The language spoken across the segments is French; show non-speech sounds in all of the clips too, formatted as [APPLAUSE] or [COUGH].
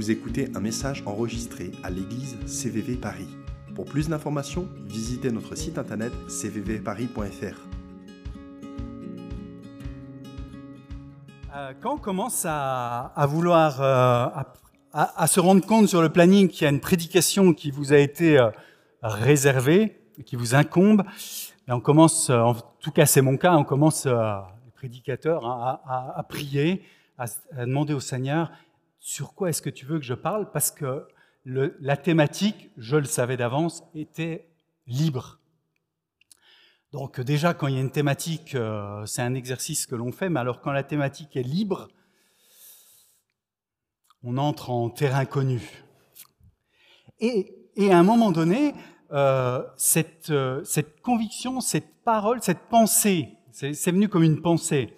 Vous écoutez un message enregistré à l'église CVV Paris. Pour plus d'informations, visitez notre site internet cvvparis.fr. Euh, Quand on commence à, vouloir, euh, à, se rendre compte sur le planning qu'il y a une prédication qui vous a été euh, réservée, qui vous incombe, et on commence, en tout cas c'est mon cas, on commence, les prédicateurs, hein, à, prier, à demander au Seigneur, sur quoi est-ce que tu veux que je parle? Parce que la thématique, je le savais d'avance, était libre. Donc euh, déjà, quand il y a une thématique, euh, c'est un exercice que l'on fait, mais alors quand la thématique est libre, on entre en terrain connu. Et, à un moment donné, euh, cette, cette conviction, cette parole, cette pensée, c'est venu comme une pensée.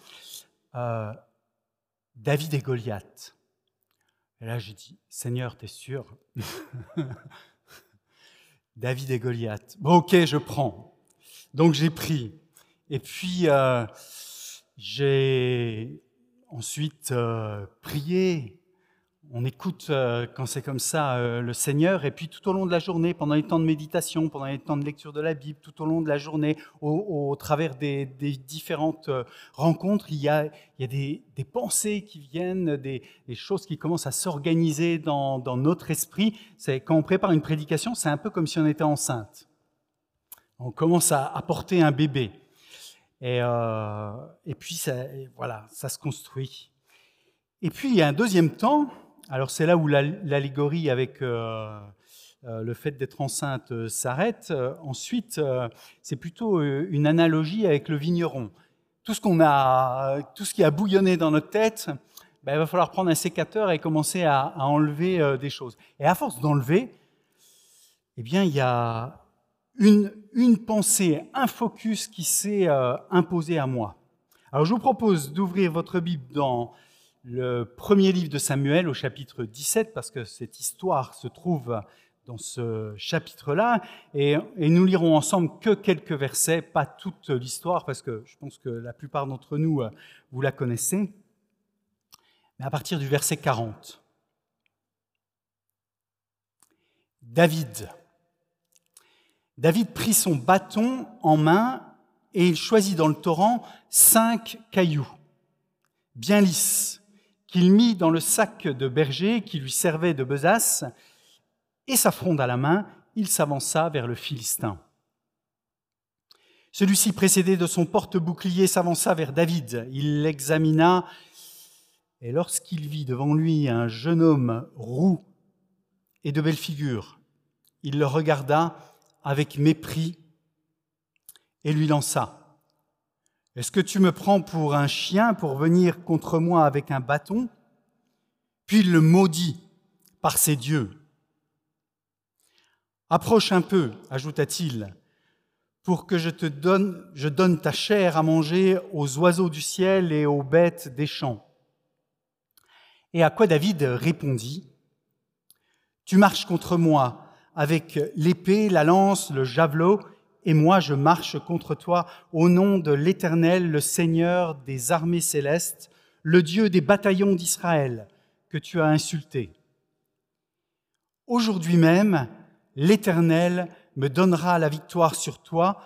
David et Goliath. Et là, j'ai dit, Seigneur, t'es sûr? [LAUGHS] David et Goliath. Bon, ok, je prends. Donc j'ai pris. Et puis euh, j'ai ensuite euh, prié. On écoute euh, quand c'est comme ça euh, le Seigneur. Et puis tout au long de la journée, pendant les temps de méditation, pendant les temps de lecture de la Bible, tout au long de la journée, au, travers des, différentes euh, rencontres, il y a, il y a des, pensées qui viennent, des, choses qui commencent à s'organiser dans, notre esprit. C'est quand on prépare une prédication, c'est un peu comme si on était enceinte on commence à, à porter un bébé. Et, et puis, ça, voilà, ça se construit. Et puis, il y a un deuxième temps. Alors, c'est là où la- l'allégorie avec euh, euh, le fait d'être enceinte euh, s'arrête. Ensuite, c'est plutôt une analogie avec le vigneron. Tout ce, a, tout ce qui a bouillonné dans notre tête, ben, il va falloir prendre un sécateur et commencer à, enlever des choses. Et à force d'enlever, eh bien, il y a une, une pensée, un focus qui s'est imposé à moi. Alors je vous propose d'ouvrir votre Bible dans le premier livre de Samuel au chapitre 17, parce que cette histoire se trouve dans ce chapitre-là, et, nous lirons ensemble que quelques versets, pas toute l'histoire, parce que je pense que la plupart d'entre nous, euh, vous la connaissez, mais à partir du verset 40. David. David prit son bâton en main et il choisit dans le torrent cinq cailloux, bien lisses, qu'il mit dans le sac de berger qui lui servait de besace, et sa fronde à la main, il s'avança vers le Philistin. Celui-ci, précédé de son porte-bouclier, s'avança vers David. Il l'examina, et lorsqu'il vit devant lui un jeune homme roux et de belle figure, il le regarda avec mépris et lui lança. Est-ce que tu me prends pour un chien pour venir contre moi avec un bâton? Puis il le maudit par ses dieux. Approche un peu, ajouta-t-il, pour que je te donne, je donne ta chair à manger aux oiseaux du ciel et aux bêtes des champs. Et à quoi David répondit Tu marches contre moi avec l'épée, la lance, le javelot, et moi je marche contre toi au nom de l'Éternel, le Seigneur des armées célestes, le Dieu des bataillons d'Israël, que tu as insulté. Aujourd'hui même, l'Éternel me donnera la victoire sur toi,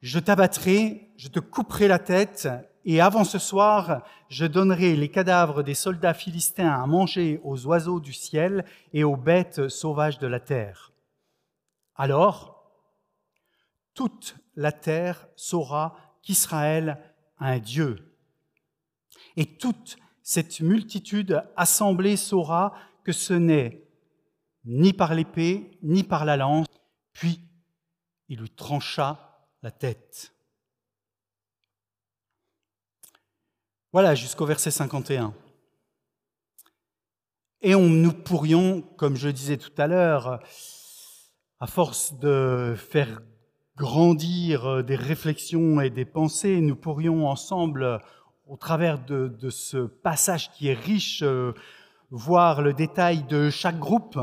je t'abattrai, je te couperai la tête, et avant ce soir, je donnerai les cadavres des soldats philistins à manger aux oiseaux du ciel et aux bêtes sauvages de la terre. Alors, toute la terre saura qu'Israël a un Dieu. Et toute cette multitude assemblée saura que ce n'est ni par l'épée, ni par la lance. Puis il lui trancha la tête. Voilà jusqu'au verset 51. Et nous pourrions, comme je disais tout à l'heure, à force de faire grandir des réflexions et des pensées, nous pourrions ensemble, au travers de, de ce passage qui est riche, euh, voir le détail de chaque groupe.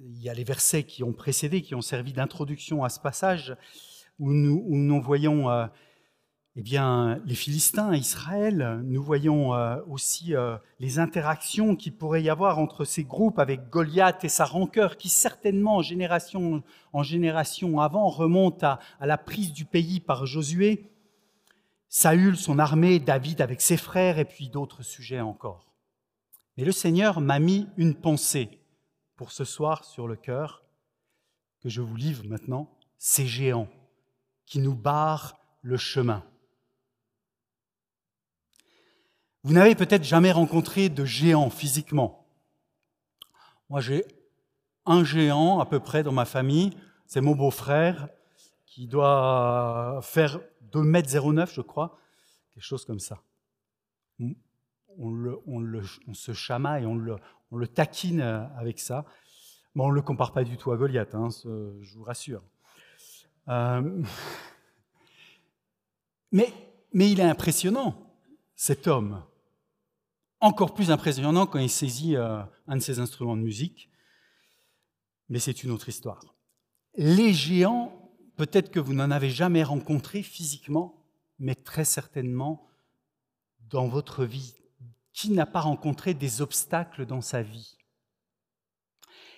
Il y a les versets qui ont précédé, qui ont servi d'introduction à ce passage, où nous, où nous voyons euh, eh bien, les Philistins, Israël, nous voyons euh, aussi euh, les interactions qu'il pourrait y avoir entre ces groupes avec Goliath et sa rancœur, qui certainement, en génération, en génération avant, remonte à, à la prise du pays par Josué, Saül, son armée, David avec ses frères, et puis d'autres sujets encore. Mais le Seigneur m'a mis une pensée pour ce soir sur le cœur, que je vous livre maintenant, ces géants qui nous barrent le chemin. Vous n'avez peut-être jamais rencontré de géant physiquement. Moi, j'ai un géant à peu près dans ma famille, c'est mon beau-frère, qui doit faire 2,09 m, je crois, quelque chose comme ça. On, se chamaille, on le, taquine avec ça. Mais on ne le compare pas du tout à Goliath, hein, je vous rassure. Euh, [LAUGHS] mais il est impressionnant, cet homme encore plus impressionnant quand il saisit euh, un de ses instruments de musique, mais c'est une autre histoire. Les géants, peut-être que vous n'en avez jamais rencontré physiquement, mais très certainement dans votre vie. Qui n'a pas rencontré des obstacles dans sa vie?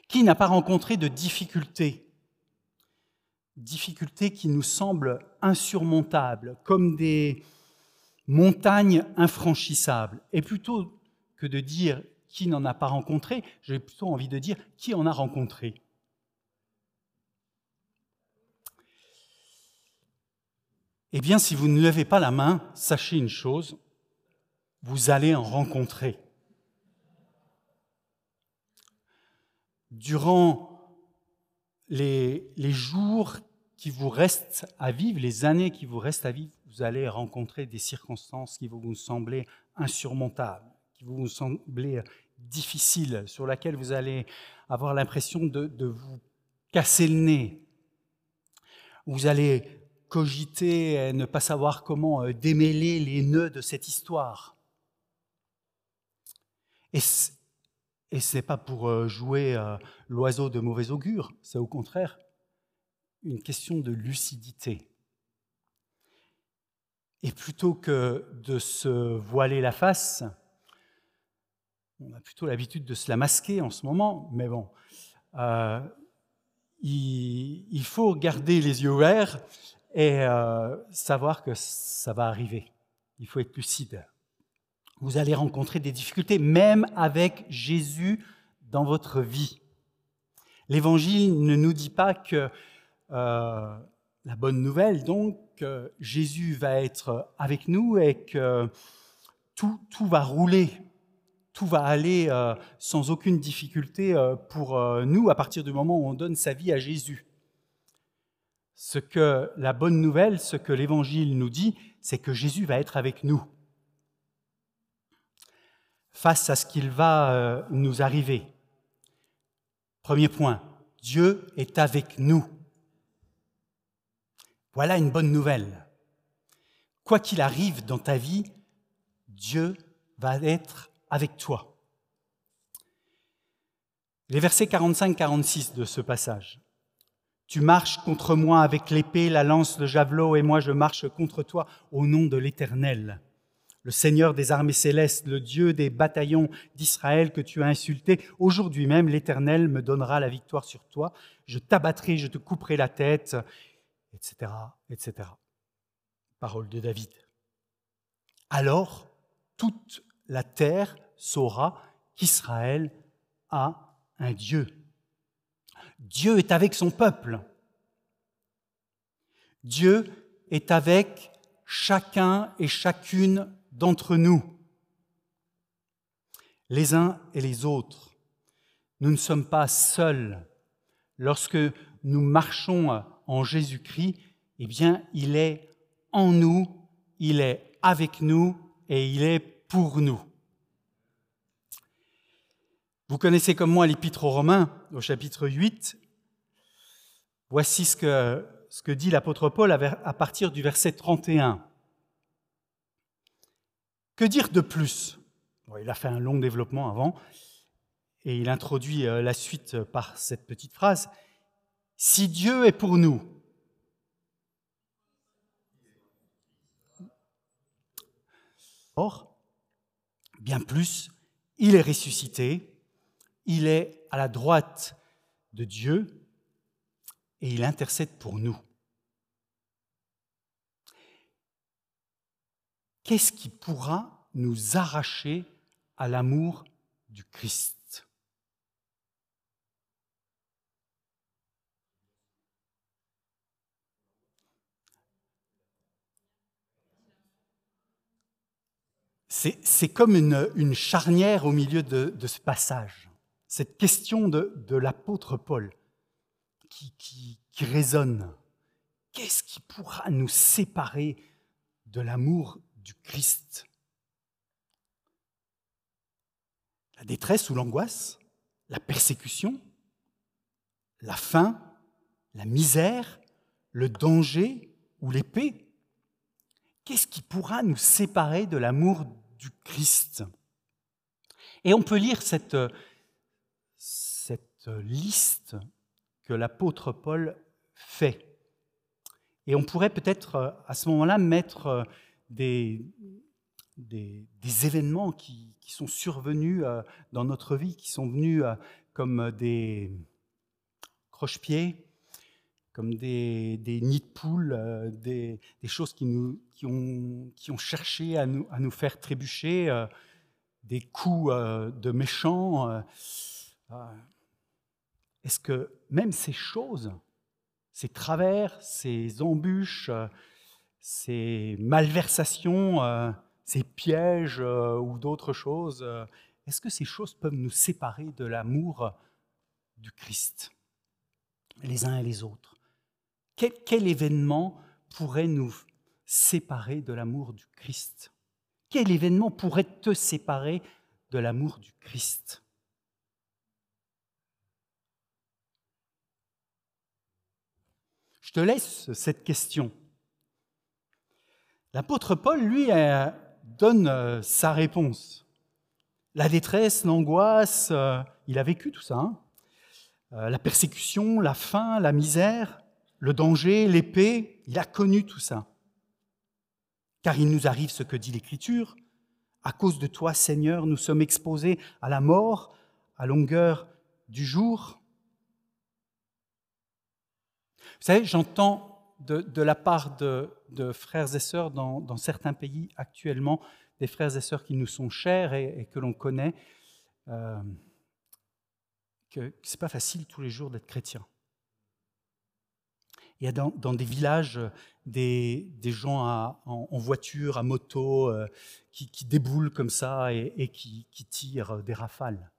Qui n'a pas rencontré de difficultés? Difficultés qui nous semblent insurmontables, comme des, montagne infranchissable. Et plutôt que de dire qui n'en a pas rencontré, j'ai plutôt envie de dire qui en a rencontré. Eh bien, si vous ne levez pas la main, sachez une chose, vous allez en rencontrer. Durant les, jours qui vous restent à vivre, les années qui vous restent à vivre, vous allez rencontrer des circonstances qui vont vous sembler insurmontables, qui vont vous sembler difficiles, sur lesquelles vous allez avoir l'impression de, vous casser le nez. Vous allez cogiter et ne pas savoir comment euh, démêler les nœuds de cette histoire. Et ce n'est pas pour euh, jouer euh, l'oiseau de mauvais augure, c'est au contraire une question de lucidité. Et plutôt que de se voiler la face, on a plutôt l'habitude de se la masquer en ce moment, mais bon, euh, il, faut garder les yeux ouverts et euh, savoir que ça va arriver. Il faut être lucide. Vous allez rencontrer des difficultés, même avec Jésus dans votre vie. L'Évangile ne nous dit pas que euh, la bonne nouvelle, donc, que Jésus va être avec nous et que tout, va rouler, tout va aller euh, sans aucune difficulté euh, pour euh, nous à partir du moment où on donne sa vie à Jésus. Ce que la bonne nouvelle, ce que l'Évangile nous dit, c'est que Jésus va être avec nous face à ce qu'il va nous arriver. Premier point, Dieu est avec nous. Voilà une bonne nouvelle. Quoi qu'il arrive dans ta vie, Dieu va être avec toi. Les versets 45-46 de ce passage. Tu marches contre moi avec l'épée, la lance, le javelot, et moi je marche contre toi au nom de l'Éternel, le Seigneur des armées célestes, le Dieu des bataillons d'Israël que tu as insulté. Aujourd'hui même, l'Éternel me donnera la victoire sur toi. Je t'abattrai, je te couperai la tête, etc., etc. Parole de David. Alors, toute la terre saura qu'Israël a un Dieu. Dieu est avec son peuple. Dieu est avec chacun et chacune d'entre nous, les uns et les autres. Nous ne sommes pas seuls lorsque nous marchons en Jésus-Christ, eh bien, il est en nous, il est avec nous et il est pour nous. Vous connaissez comme moi l'Épître aux Romains au chapitre 8. Voici ce que, dit l'apôtre Paul à partir du verset 31. Que dire de plus? Il a fait un long développement avant et il introduit euh, la suite par cette petite phrase. Si Dieu est pour nous, Or, bien plus, il est ressuscité, il est à la droite de Dieu et il intercède pour nous. Qu'est-ce qui pourra nous arracher à l'amour du Christ? C'est comme une, charnière au milieu de, ce passage, cette question de, l'apôtre Paul qui résonne. Qu'est-ce qui pourra nous séparer de l'amour du Christ? La détresse ou l'angoisse, la persécution, la faim, la misère, le danger? Ou l'épée? Qu'est-ce qui pourra nous séparer de l'amour Christ. Et on peut lire cette, cette liste que l'apôtre Paul fait. Et on pourrait peut-être euh, à ce moment-là mettre euh, des, des, événements qui, qui, sont survenus euh, dans notre vie, qui sont venus comme des croche-pieds, comme des, nids de poules, euh, des, choses qui ont cherché à nous, à nous faire trébucher, euh, des coups euh, de méchants. Est-ce que même ces choses, ces travers, ces embûches, ces malversations, ces pièges ou d'autres choses, est-ce que ces choses peuvent nous séparer de l'amour du Christ, les uns et les autres? Quel, événement pourrait nous séparer de l'amour du Christ? Quel événement pourrait te séparer de l'amour du Christ? Je te laisse cette question. L'apôtre Paul, lui, euh, donne euh, sa réponse. La détresse, l'angoisse, euh, il a vécu tout ça. Hein. la persécution, la faim, la misère le danger, l'épée, il a connu tout ça. Car il nous arrive ce que dit l'Écriture. À cause de toi, Seigneur, nous sommes exposés à la mort à longueur du jour. Vous savez, j'entends de, la part de, frères et sœurs dans, certains pays actuellement, des frères et sœurs qui nous sont chers et, que l'on connaît, euh, que ce n'est pas facile tous les jours d'être chrétien. Il y a dans, des villages des, gens en, voiture, à moto, euh, qui, déboulent comme ça et, qui, tirent des rafales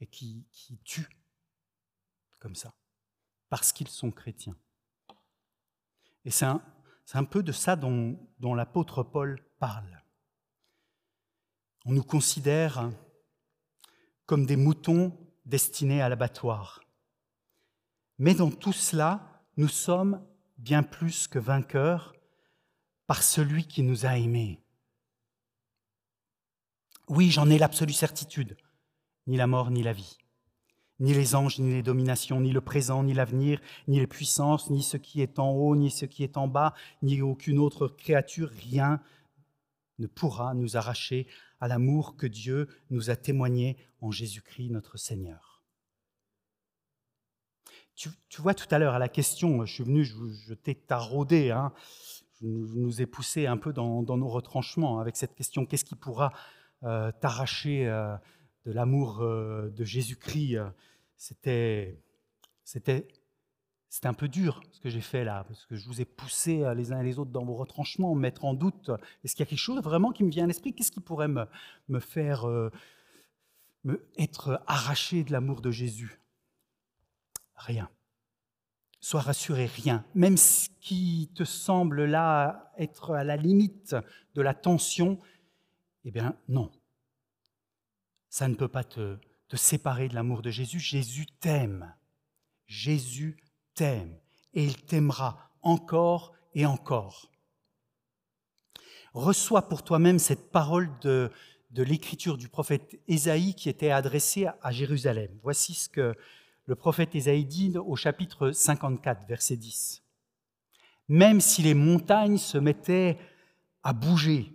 et qui, tuent comme ça, parce qu'ils sont chrétiens. Et c'est un, peu de ça dont l'apôtre Paul parle. On nous considère comme des moutons destinés à l'abattoir. Mais dans tout cela, nous sommes bien plus que vainqueurs par celui qui nous a aimés. Oui, j'en ai l'absolue certitude. Ni la mort, ni la vie, ni les anges, ni les dominations, ni le présent, ni l'avenir, ni les puissances, ni ce qui est en haut, ni ce qui est en bas, ni aucune autre créature, rien ne pourra nous arracher à l'amour que Dieu nous a témoigné en Jésus-Christ notre Seigneur. Tu, vois, tout à l'heure, à la question, je suis venu, je, t'ai taraudé, hein, je, nous ai poussé un peu dans, nos retranchements avec cette question qu'est-ce qui pourra euh, t'arracher euh, de l'amour euh, de Jésus-Christ C'était. C'était c'était un peu dur ce que j'ai fait là, parce que je vous ai poussé les uns et les autres dans vos retranchements, mettre en doute. Est-ce qu'il y a quelque chose vraiment qui me vient à l'esprit? Qu'est-ce qui pourrait me, faire me, être arraché de l'amour de Jésus? Rien. Sois rassuré, rien. Même ce qui te semble là être à la limite de la tension, eh bien non. Ça ne peut pas te, te séparer de l'amour de Jésus. Jésus t'aime. Jésus t'aime. Et il t'aimera encore et encore. Reçois pour toi-même cette parole de, de l'écriture du prophète Ésaïe qui était adressée à Jérusalem. Voici ce que le prophète Ésaïe dit au chapitre 54, verset 10. Même si les montagnes se mettaient à bouger,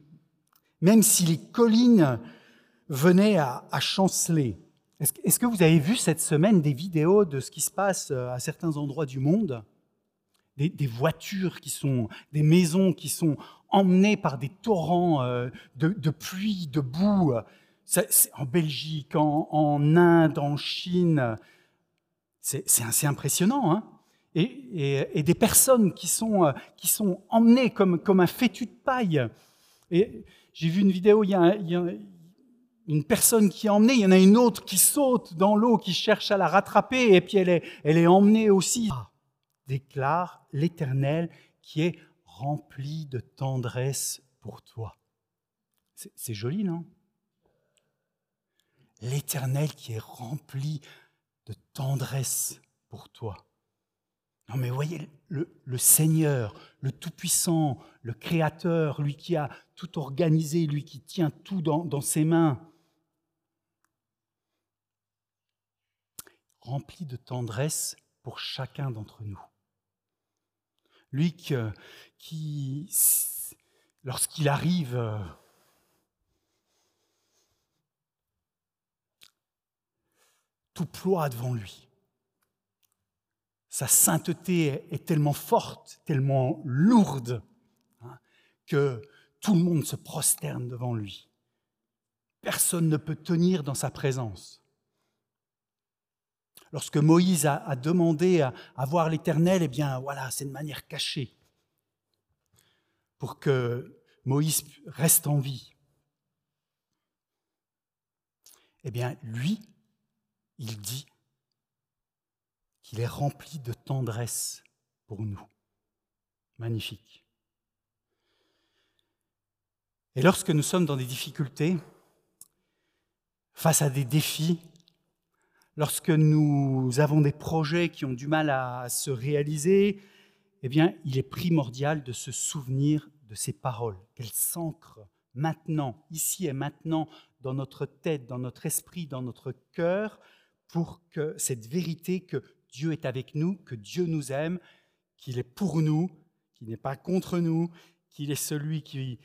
même si les collines venaient à, chanceler. Est-ce que vous avez vu cette semaine des vidéos de ce qui se passe euh, à certains endroits du monde? Des, voitures qui sont, des maisons qui sont emmenées par des torrents euh, de, pluie, de boue. en Belgique, en, Inde, en Chine. C'est assez impressionnant. Hein et, des personnes qui sont, euh, emmenées comme, un fétu de paille. Et j'ai vu une vidéo, il y, a, une personne qui est emmenée, il y en a une autre qui saute dans l'eau, qui cherche à la rattraper, et puis elle est, elle est emmenée aussi. Ah, déclare l'Éternel qui est rempli de tendresse pour toi. C'est joli, non? L'Éternel qui est rempli tendresse pour toi. Non mais voyez, le, Seigneur, le Tout-Puissant, le Créateur, lui qui a tout organisé, lui qui tient tout dans, ses mains, rempli de tendresse pour chacun d'entre nous. Lui qui, lorsqu'il arrive, tout ploie devant lui sa sainteté est tellement forte, tellement lourde, hein, que tout le monde se prosterne devant lui. Personne ne peut tenir dans sa présence. Lorsque Moïse a, demandé à, voir l'Éternel, eh bien voilà, c'est de manière cachée, pour que Moïse reste en vie. Eh bien, lui, il dit qu'il est rempli de tendresse pour nous. Magnifique. Et lorsque nous sommes dans des difficultés, face à des défis, lorsque nous avons des projets qui ont du mal à se réaliser, eh bien, il est primordial de se souvenir de ces paroles, qu'elles s'ancrent maintenant, ici et maintenant, dans notre tête, dans notre esprit, dans notre cœur, pour que cette vérité que Dieu est avec nous, que Dieu nous aime, qu'il est pour nous, qu'il n'est pas contre nous, qu'il est celui qui,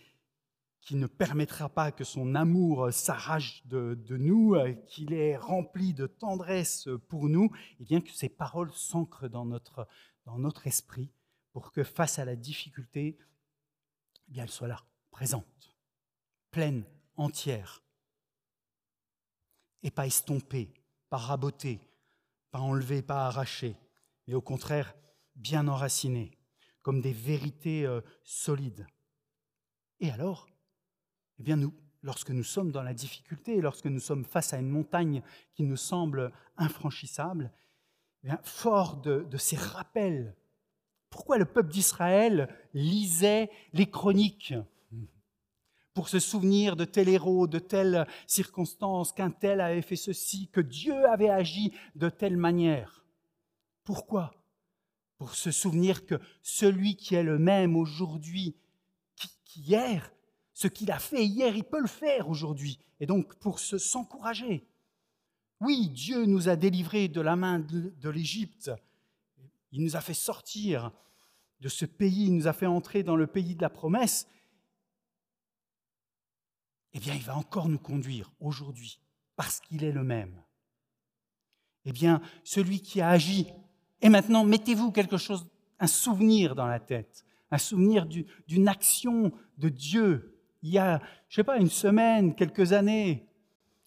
qui ne permettra pas que son amour s'arrache de, nous, qu'il est rempli de tendresse pour nous, et bien que ces paroles s'ancrent dans notre, dans notre esprit pour que face à la difficulté, eh bien, elles soient là, présentes, pleines, entières, et pas estompées, pas rabotées, pas enlevés, pas arrachés, mais au contraire bien enracinés, comme des vérités euh, solides. Et alors, eh bien lorsque nous sommes dans la difficulté, lorsque nous sommes face à une montagne qui nous semble infranchissable, eh fort de ces rappels, pourquoi le peuple d'Israël lisait les chroniques pour se souvenir de tel héros, de telle circonstance, qu'un tel avait fait ceci, que Dieu avait agi de telle manière. Pourquoi? Pour se souvenir que celui qui est le même aujourd'hui qu'hier, ce qu'il a fait hier, il peut le faire aujourd'hui. Et donc pour se s'encourager. Oui, Dieu nous a délivrés de la main de l'Égypte. Il nous a fait sortir de ce pays, il nous a fait entrer dans le pays de la promesse eh bien, il va encore nous conduire aujourd'hui, parce qu'il est le même. Eh bien, celui qui a agi, et maintenant, mettez-vous quelque chose, un souvenir dans la tête, un souvenir d'une action de Dieu. Il y a, je ne sais pas, une semaine, quelques années,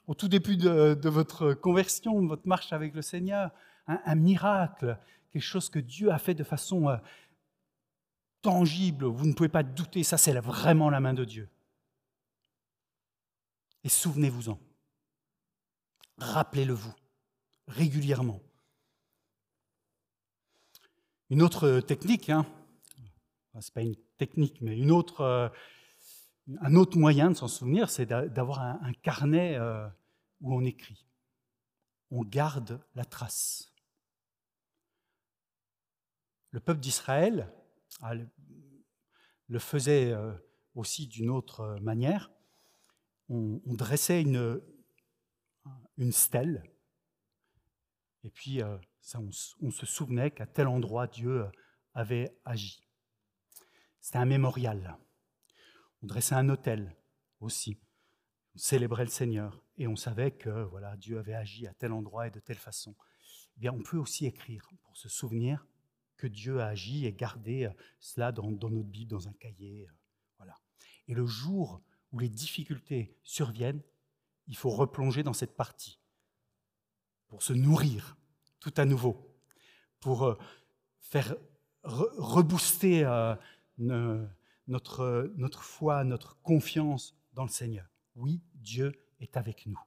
au tout début de, votre conversion, de votre marche avec le Seigneur, un, miracle, quelque chose que Dieu a fait de façon euh, tangible, vous ne pouvez pas douter, ça c'est vraiment la main de Dieu. Et souvenez-vous-en. Rappelez-le-vous régulièrement. Une autre technique, hein, ce n'est pas une technique, mais une autre, euh, un autre moyen de s'en souvenir, c'est d'avoir un, carnet euh, où on écrit. On garde la trace. Le peuple d'Israël ah, le faisait euh, aussi d'une autre manière on, dressait une, une stèle, et puis euh, on, se souvenait qu'à tel endroit Dieu euh, avait agi. C'était un mémorial. On dressait un hôtel, aussi. On célébrait le Seigneur et on savait que voilà, Dieu avait agi à tel endroit et de telle façon. Eh bien, on peut aussi écrire pour se souvenir que Dieu a agi et garder cela dans, dans notre Bible, dans un cahier. Voilà. Et le jour où les difficultés surviennent, il faut replonger dans cette partie pour se nourrir tout à nouveau, pour euh, faire rebooster euh, notre, notre foi, notre confiance dans le Seigneur. Oui, Dieu est avec nous,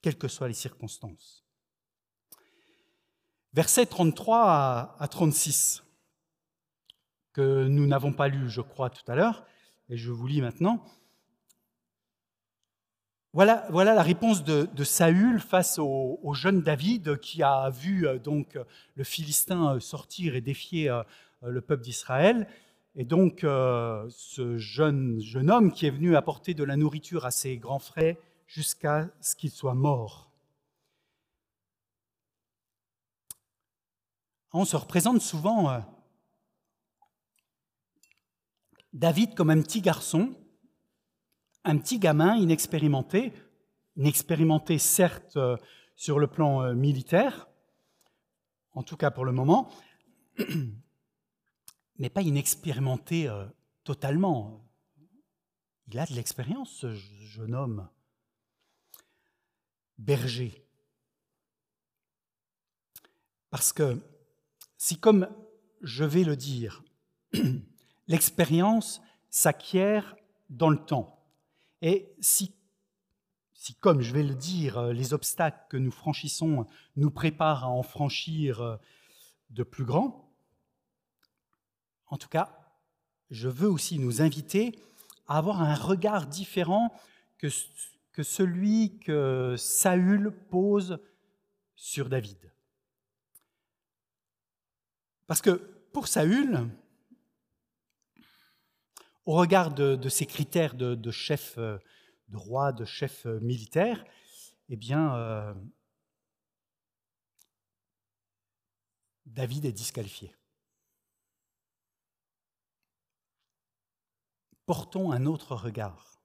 quelles que soient les circonstances. Versets 33 à 36, que nous n'avons pas lu, je crois, tout à l'heure, et je vous lis maintenant. Voilà, voilà la réponse de, Saül face au, jeune David qui a vu euh, donc le Philistin euh, sortir et défier euh, le peuple d'Israël. Et donc ce jeune, jeune homme qui est venu apporter de la nourriture à ses grands frères jusqu'à ce qu'il soit mort. On se représente souvent David comme un petit garçon un petit gamin inexpérimenté, inexpérimenté certes euh, sur le plan euh, militaire, en tout cas pour le moment, [CLEARS THROAT] mais pas inexpérimenté euh, totalement. Il a de l'expérience, ce jeune homme. Berger. Parce que si, comme je vais le dire, [CLEARS THROAT] l'expérience s'acquiert dans le temps, et si, comme je vais le dire, euh, les obstacles que nous franchissons nous préparent à en franchir euh, de plus grands, en tout cas, je veux aussi nous inviter à avoir un regard différent que celui que Saül pose sur David. Parce que pour Saül, au regard de, ces critères de, chef euh, de roi, de chef euh, militaire, eh bien, euh, David est disqualifié. Portons un autre regard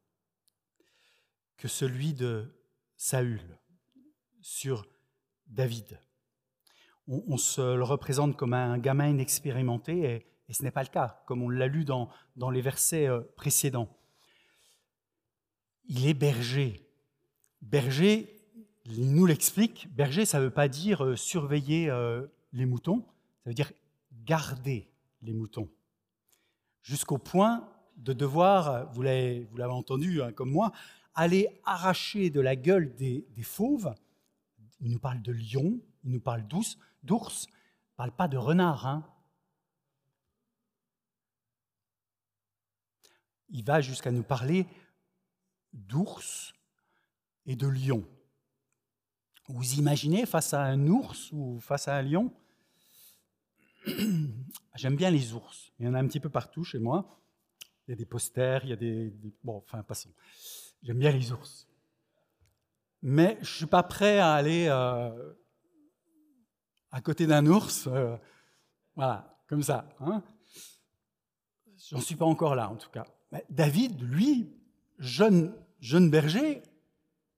que celui de Saül sur David. On, se le représente comme un gamin inexpérimenté et et ce n'est pas le cas, comme on l'a lu dans, les versets euh, précédents. Il est berger. Berger, il nous l'explique, berger, ça ne veut pas dire euh, surveiller euh, les moutons, ça veut dire garder les moutons. Jusqu'au point de devoir, vous l'avez, entendu hein, comme moi, aller arracher de la gueule des, fauves. Il nous parle de lions, il nous parle d'ours, d'ours, il ne parle pas de renard. Hein. Il va jusqu'à nous parler d'ours et de lion. Vous imaginez face à un ours ou face à un lion? [CLEARS THROAT] J'aime bien les ours. Il y en a un petit peu partout chez moi. Il y a des posters, il y a des... bon, enfin, passons. J'aime bien les ours. Mais je ne suis pas prêt à aller euh, à côté d'un ours. Euh, voilà, comme ça. Hein J'en suis pas encore là, en tout cas. David, lui, jeune, jeune berger,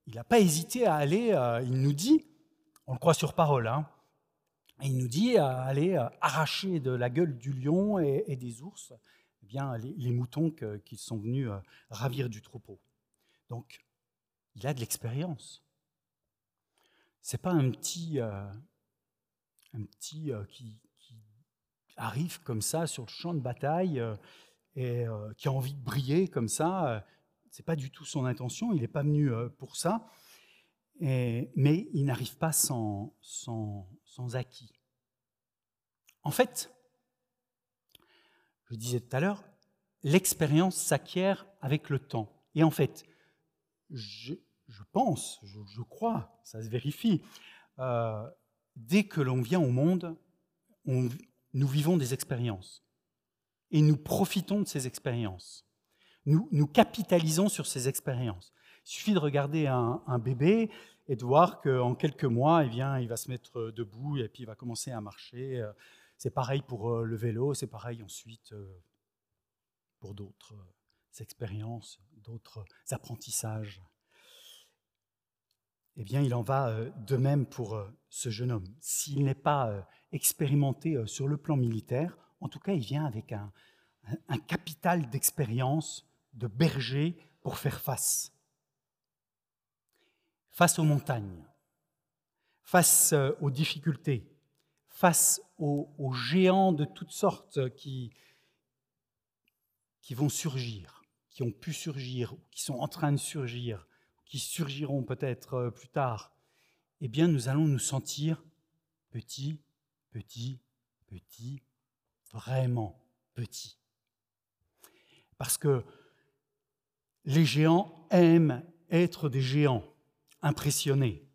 il n'a pas hésité à aller, euh, il nous dit, on le croit sur parole, hein, il nous dit à aller euh, arracher de la gueule du lion et, des ours eh bien, les, moutons qu'ils sont venus euh, ravir du troupeau. Donc, il a de l'expérience. C'est pas un petit, qui, arrive comme ça sur le champ de bataille et euh, qui a envie de briller comme ça. Euh, Ce n'est pas du tout son intention, il n'est pas venu euh, pour ça. mais il n'arrive pas sans, sans, acquis. En fait, je disais tout à l'heure, l'expérience s'acquiert avec le temps. Et en fait, je, pense, je, crois, ça se vérifie, dès que l'on vient au monde, on, nous vivons des expériences et nous profitons de ces expériences. Nous, capitalisons sur ces expériences. Il suffit de regarder un, bébé et de voir qu'en quelques mois, eh bien, il va se mettre debout et puis il va commencer à marcher. C'est pareil pour euh, le vélo, c'est pareil ensuite euh, pour d'autres expériences, d'autres apprentissages. Eh bien, il en va euh, de même pour euh, ce jeune homme. S'il n'est pas euh, expérimenté sur le plan militaire, en tout cas, il vient avec un, capital d'expérience de berger pour faire face. Face aux montagnes, face aux difficultés, face aux, géants de toutes sortes qui, qui vont surgir, qui ont pu surgir, qui sont en train de surgir, qui surgiront peut-être euh, plus tard, eh bien nous allons nous sentir petits, petits, petits, vraiment petits. Parce que les géants aiment être des géants, impressionnés,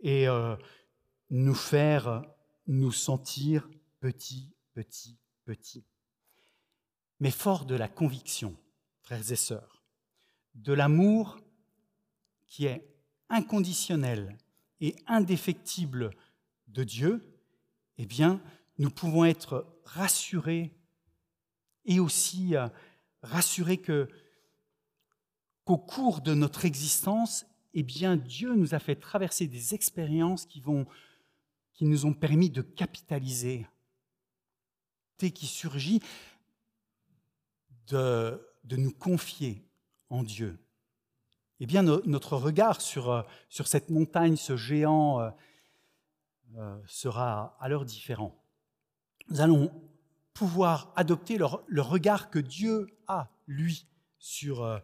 et euh, nous faire nous sentir petits, petits, petits. Mais fort de la conviction, frères et sœurs, de l'amour qui est inconditionnel et indéfectible de Dieu, eh bien, nous pouvons être rassurés et aussi euh, rassurés qu'au cours de notre existence, eh bien, Dieu nous a fait traverser des expériences qui nous ont permis de capitaliser dès qui surgit, de, nous confier en Dieu. Eh bien, notre regard sur, euh, sur cette montagne, ce géant, euh, sera alors différent. Nous allons pouvoir adopter le, regard que Dieu a, lui, sur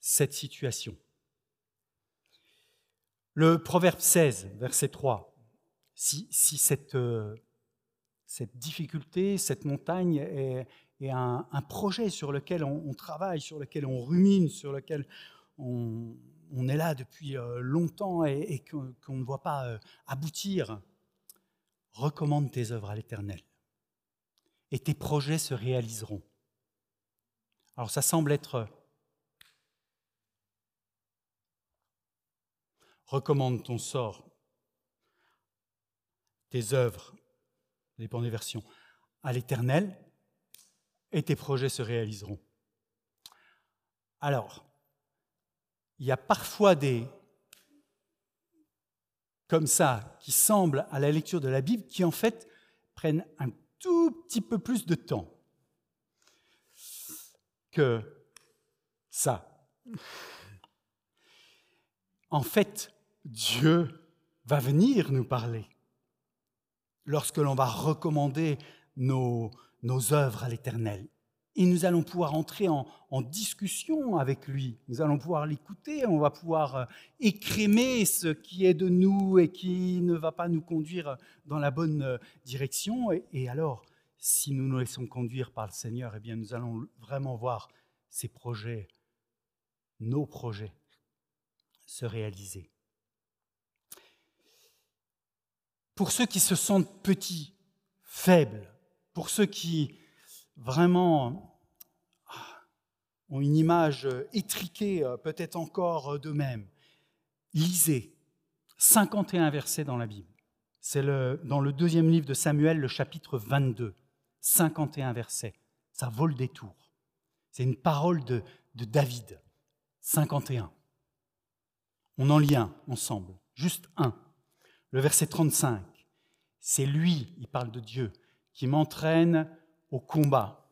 cette situation. Le Proverbe 16, verset 3, si, cette, euh, cette, difficulté, cette montagne est, un, projet sur lequel on, travaille, sur lequel on rumine, sur lequel on, est là depuis euh, longtemps et, qu'on ne voit pas euh, aboutir, recommande tes œuvres à l'Éternel et tes projets se réaliseront. Alors ça semble être recommande ton sort tes œuvres, dépend des versions, à l'Éternel, et tes projets se réaliseront. Alors, il y a parfois des, comme ça, qui semblent à la lecture de la Bible, qui en fait prennent un tout petit peu plus de temps que ça. En fait, Dieu va venir nous parler lorsque l'on va recommander nos, nos œuvres à l'Éternel. Et nous allons pouvoir entrer en, discussion avec lui. Nous allons pouvoir l'écouter, on va pouvoir euh, écrémer ce qui est de nous et qui ne va pas nous conduire dans la bonne euh, direction. Et, alors, si nous nous laissons conduire par le Seigneur, eh bien, nous allons vraiment voir ces projets, nos projets, se réaliser. pour ceux qui se sentent petits, faibles, pour ceux qui vraiment ah, ont une image étriquée euh, peut-être encore d'eux-mêmes, lisez 51 versets dans la Bible. C'est le, dans le deuxième livre de Samuel, le chapitre 22. 51 versets. Ça vaut le détour. C'est une parole de, de David. 51. On en lit un ensemble. Juste un. Le verset 35. C'est lui, il parle de Dieu, qui m'entraîne au combat.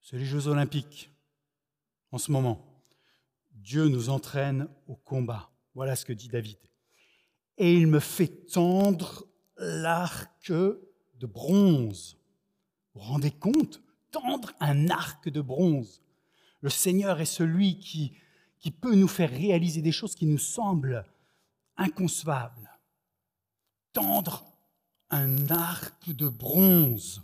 C'est les Jeux olympiques en ce moment. Dieu nous entraîne au combat. Voilà ce que dit David. Et il me fait tendre l'arc de bronze. Vous vous rendez compte? Tendre un arc de bronze. Le Seigneur est celui qui, qui peut nous faire réaliser des choses qui nous semblent inconcevables tendre un arc de bronze.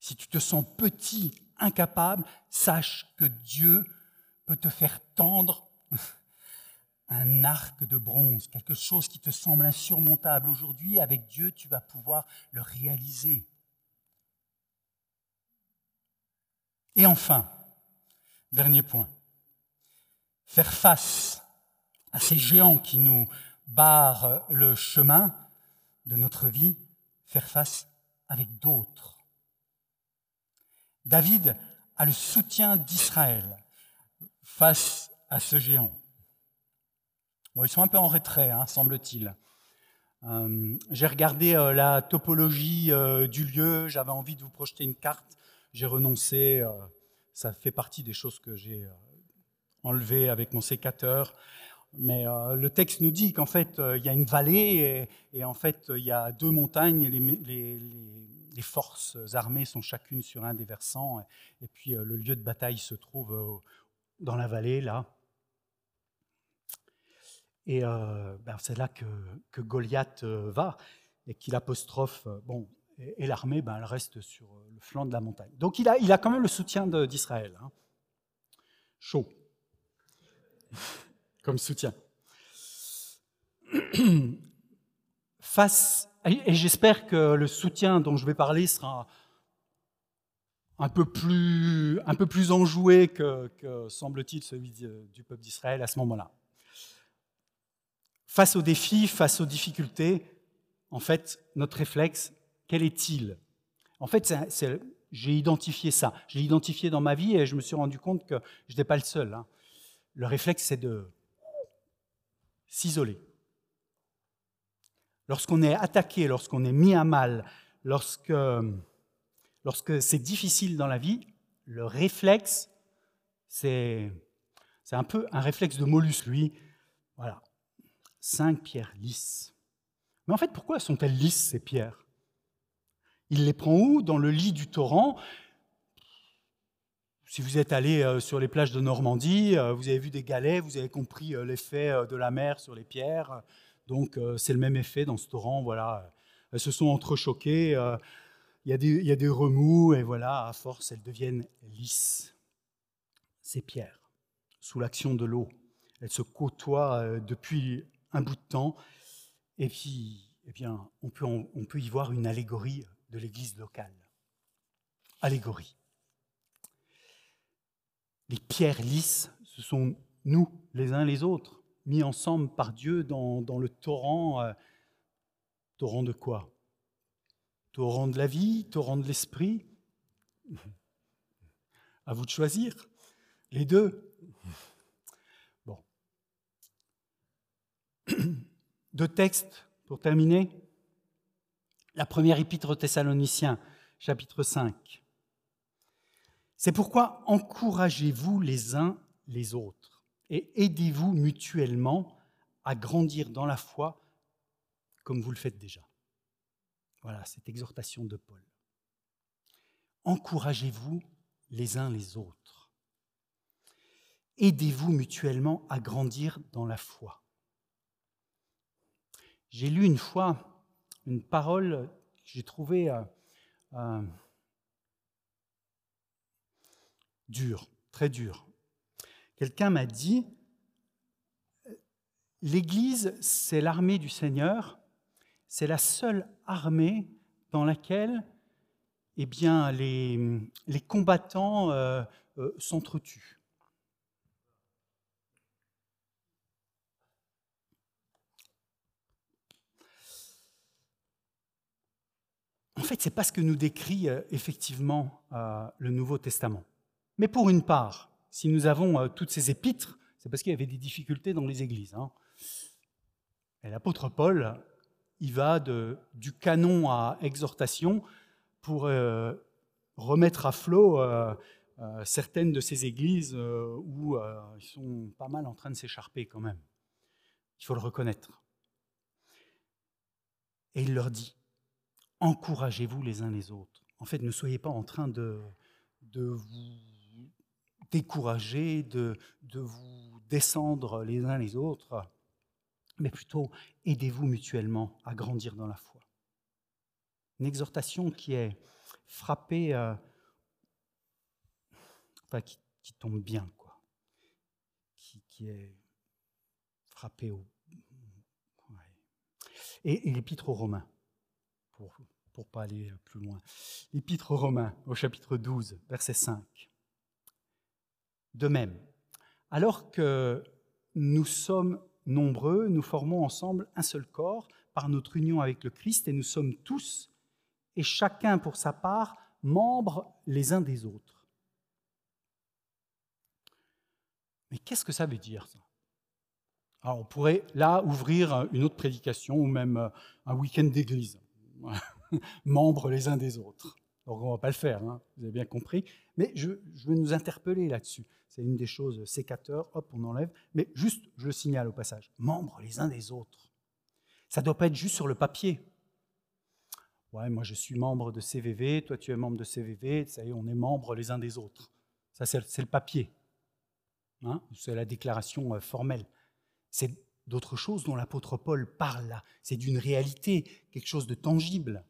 Si tu te sens petit, incapable, sache que Dieu peut te faire tendre [LAUGHS] un arc de bronze, quelque chose qui te semble insurmontable. Aujourd'hui, avec Dieu, tu vas pouvoir le réaliser. Et enfin, dernier point, faire face à ces géants qui nous barre le chemin de notre vie, faire face avec d'autres. David a le soutien d'Israël face à ce géant. ils sont un peu en retrait, hein, semble-t-il. Euh, j'ai regardé euh, la topologie euh, du lieu, j'avais envie de vous projeter une carte, j'ai renoncé, ça fait partie des choses que j'ai enlevées avec mon sécateur. Mais le texte nous dit qu'en fait, il y a une vallée et, en fait, il y a deux montagnes. Les, forces armées sont chacune sur un des versants. Et, puis, le lieu de bataille se trouve dans la vallée, là. Et euh, ben, c'est là que, Goliath euh, va et qu'il apostrophe, euh, bon, et, l'armée, ben, elle reste sur le flanc de la montagne. Donc il a, il a quand même le soutien d'Israël. Hein. Chaud, comme soutien. [CLEARS THROAT] Face, et j'espère que le soutien dont je vais parler sera un peu plus, un peu plus enjoué que, semble-t-il celui du peuple d'Israël à ce moment-là face aux défis, face aux difficultés, en fait, notre réflexe, quel est-il? En fait, j'ai identifié ça. J'ai identifié dans ma vie et je me suis rendu compte que je n'étais pas le seul. Hein. Le réflexe, c'est de s'isoler. Lorsqu'on est attaqué, lorsqu'on est mis à mal, lorsque, lorsque c'est difficile dans la vie, le réflexe, c'est un peu un réflexe de mollusque, lui. Voilà, cinq pierres lisses. Mais en fait, pourquoi sont-elles lisses, ces pierres? Il les prend où? Dans le lit du torrent. Si vous êtes allé euh, sur les plages de Normandie, euh, vous avez vu des galets, vous avez compris euh, l'effet de la mer sur les pierres. Donc c'est le même effet dans ce torrent. Voilà, elles se sont entrechoquées. Il y, a des, remous et voilà, à force, elles deviennent lisses. Ces pierres, sous l'action de l'eau, elles se côtoient depuis un bout de temps. Et puis, eh bien, on peut y voir une allégorie de l'Église locale. Allégorie. Les pierres lisses, ce sont nous, les uns les autres, mis ensemble par Dieu dans, dans le torrent. Euh, torrent de quoi? Torrent de la vie, torrent de l'esprit? À vous de choisir. Les deux. [CLEARS THROAT] Deux textes pour terminer. La première épître aux Thessaloniciens, chapitre 5. C'est pourquoi encouragez-vous les uns les autres et aidez-vous mutuellement à grandir dans la foi comme vous le faites déjà. Voilà cette exhortation de Paul. Encouragez-vous les uns les autres. Aidez-vous mutuellement à grandir dans la foi. J'ai lu une fois une parole que j'ai trouvée euh, euh, dure, très dure. Quelqu'un m'a dit, l'Église, c'est l'armée du Seigneur, c'est la seule armée dans laquelle eh bien, les, combattants euh, s'entretuent. En fait, ce n'est pas ce que nous décrit euh, effectivement euh, le Nouveau Testament. Mais pour une part, si nous avons euh, toutes ces épîtres, c'est parce qu'il y avait des difficultés dans les églises. Hein. Et l'apôtre Paul, il va du canon à exhortation pour remettre à flot certaines de ces églises où ils sont pas mal en train de s'écharper quand même. Il faut le reconnaître. Et il leur dit, encouragez-vous les uns les autres. En fait, ne soyez pas en train de, de vous décourager, de, de vous descendre les uns les autres, mais plutôt aidez-vous mutuellement à grandir dans la foi. Une exhortation qui est frappée, euh, qui, tombe bien, quoi, qui, est frappée. Et, et l'épître aux Romains, pour pour pas aller plus loin. L'Épître aux Romains, au chapitre 12, verset 5. De même, alors que nous sommes nombreux, nous formons ensemble un seul corps par notre union avec le Christ et nous sommes tous, et chacun pour sa part, membres les uns des autres. Mais qu'est-ce que ça veut dire ça? Alors on pourrait là ouvrir une autre prédication ou même un week-end d'église. [LAUGHS] membres les uns des autres. Donc on ne va pas le faire, hein, vous avez bien compris. Mais je, veux nous interpeller là-dessus. C'est une des choses sécateurs, hop, on enlève. Mais juste, je le signale au passage, membres les uns des autres. Ça ne doit pas être juste sur le papier. Ouais, moi je suis membre de CVV, toi tu es membre de CVV, ça y est, on est membres les uns des autres. Ça, c'est le papier. Hein c'est la déclaration euh, formelle. C'est d'autres choses dont l'apôtre Paul parle là. C'est d'une réalité, quelque chose de tangible.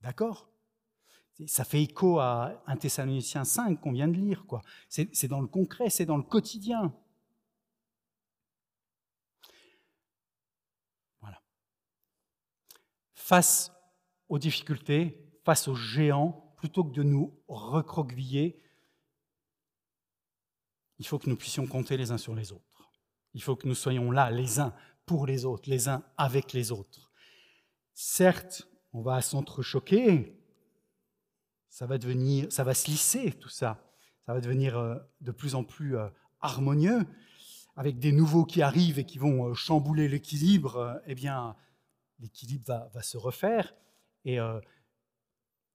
D'accord? Ça fait écho à 1 Thessaloniciens 5 qu'on vient de lire. quoi. C'est dans le concret, c'est dans le quotidien. Voilà. Face aux difficultés, face aux géants, plutôt que de nous recroqueviller, il faut que nous puissions compter les uns sur les autres. Il faut que nous soyons là, les uns pour les autres, les uns avec les autres. Certes, on va s'entrechoquer, ça va devenir, ça va se lisser tout ça, ça va devenir euh, de plus en plus euh, harmonieux, avec des nouveaux qui arrivent et qui vont euh, chambouler l'équilibre. Eh bien, l'équilibre va, se refaire et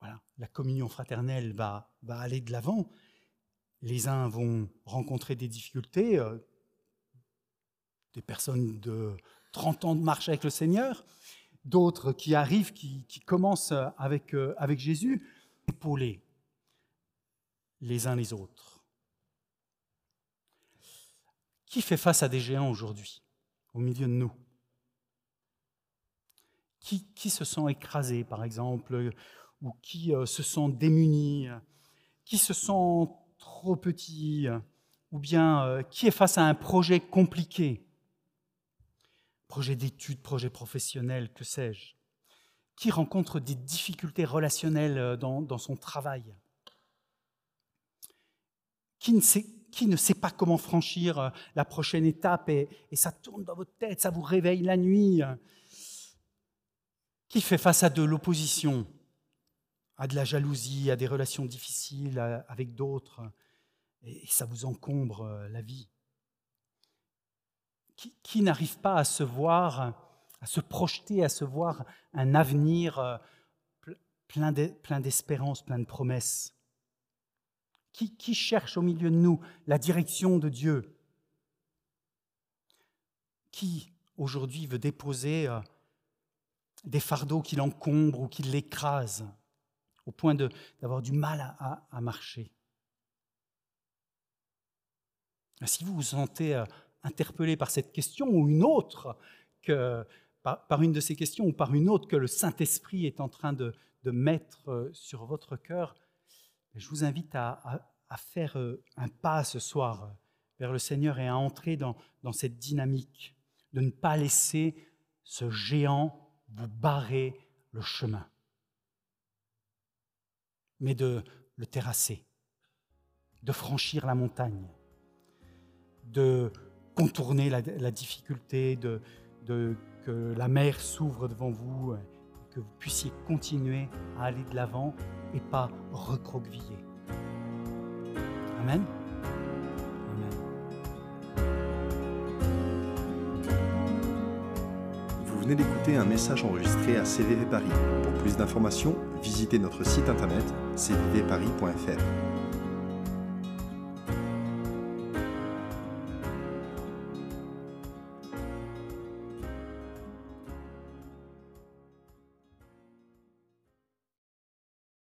voilà, la communion fraternelle va, aller de l'avant. Les uns vont rencontrer des difficultés, des personnes de 30 ans de marche avec le Seigneur, d'autres qui arrivent, qui, commencent avec Jésus, épauler les uns les autres. Qui fait face à des géants aujourd'hui, au milieu de nous? Qui, qui, se sent écrasé, par exemple, ou qui euh, se sent démuni, qui se sent trop petit, ou bien euh, qui est face à un projet compliqué? Projet d'études, projet professionnel, que sais-je, qui rencontre des difficultés relationnelles euh, dans, son travail, qui ne, sait, pas comment franchir euh, la prochaine étape et, ça tourne dans votre tête, ça vous réveille la nuit, qui fait face à de l'opposition, à de la jalousie, à des relations difficiles avec d'autres, et ça vous encombre euh, la vie. Qui, n'arrive pas à se voir, à se projeter, à se voir un avenir euh, plein d'espérance, plein de promesses. Qui, cherche au milieu de nous la direction de Dieu? Qui aujourd'hui veut déposer euh, des fardeaux qui l'encombrent ou qui l'écrasent au point d'avoir du mal à, marcher? Si vous vous sentez euh, interpellé par cette question ou une autre, que, par, une de ces questions ou par une autre que le Saint-Esprit est en train de, mettre euh, sur votre cœur, je vous invite à, faire euh, un pas ce soir euh, vers le Seigneur et à entrer dans, dans cette dynamique, de ne pas laisser ce géant vous barrer le chemin, mais de le terrasser, de franchir la montagne, de contourner la, difficulté, de, que la mer s'ouvre devant vous, que vous puissiez continuer à aller de l'avant et pas recroqueviller. Amen. Amen. Vous venez d'écouter un message enregistré à CVV Paris. Pour plus d'informations, visitez notre site internet cvvparis.fr.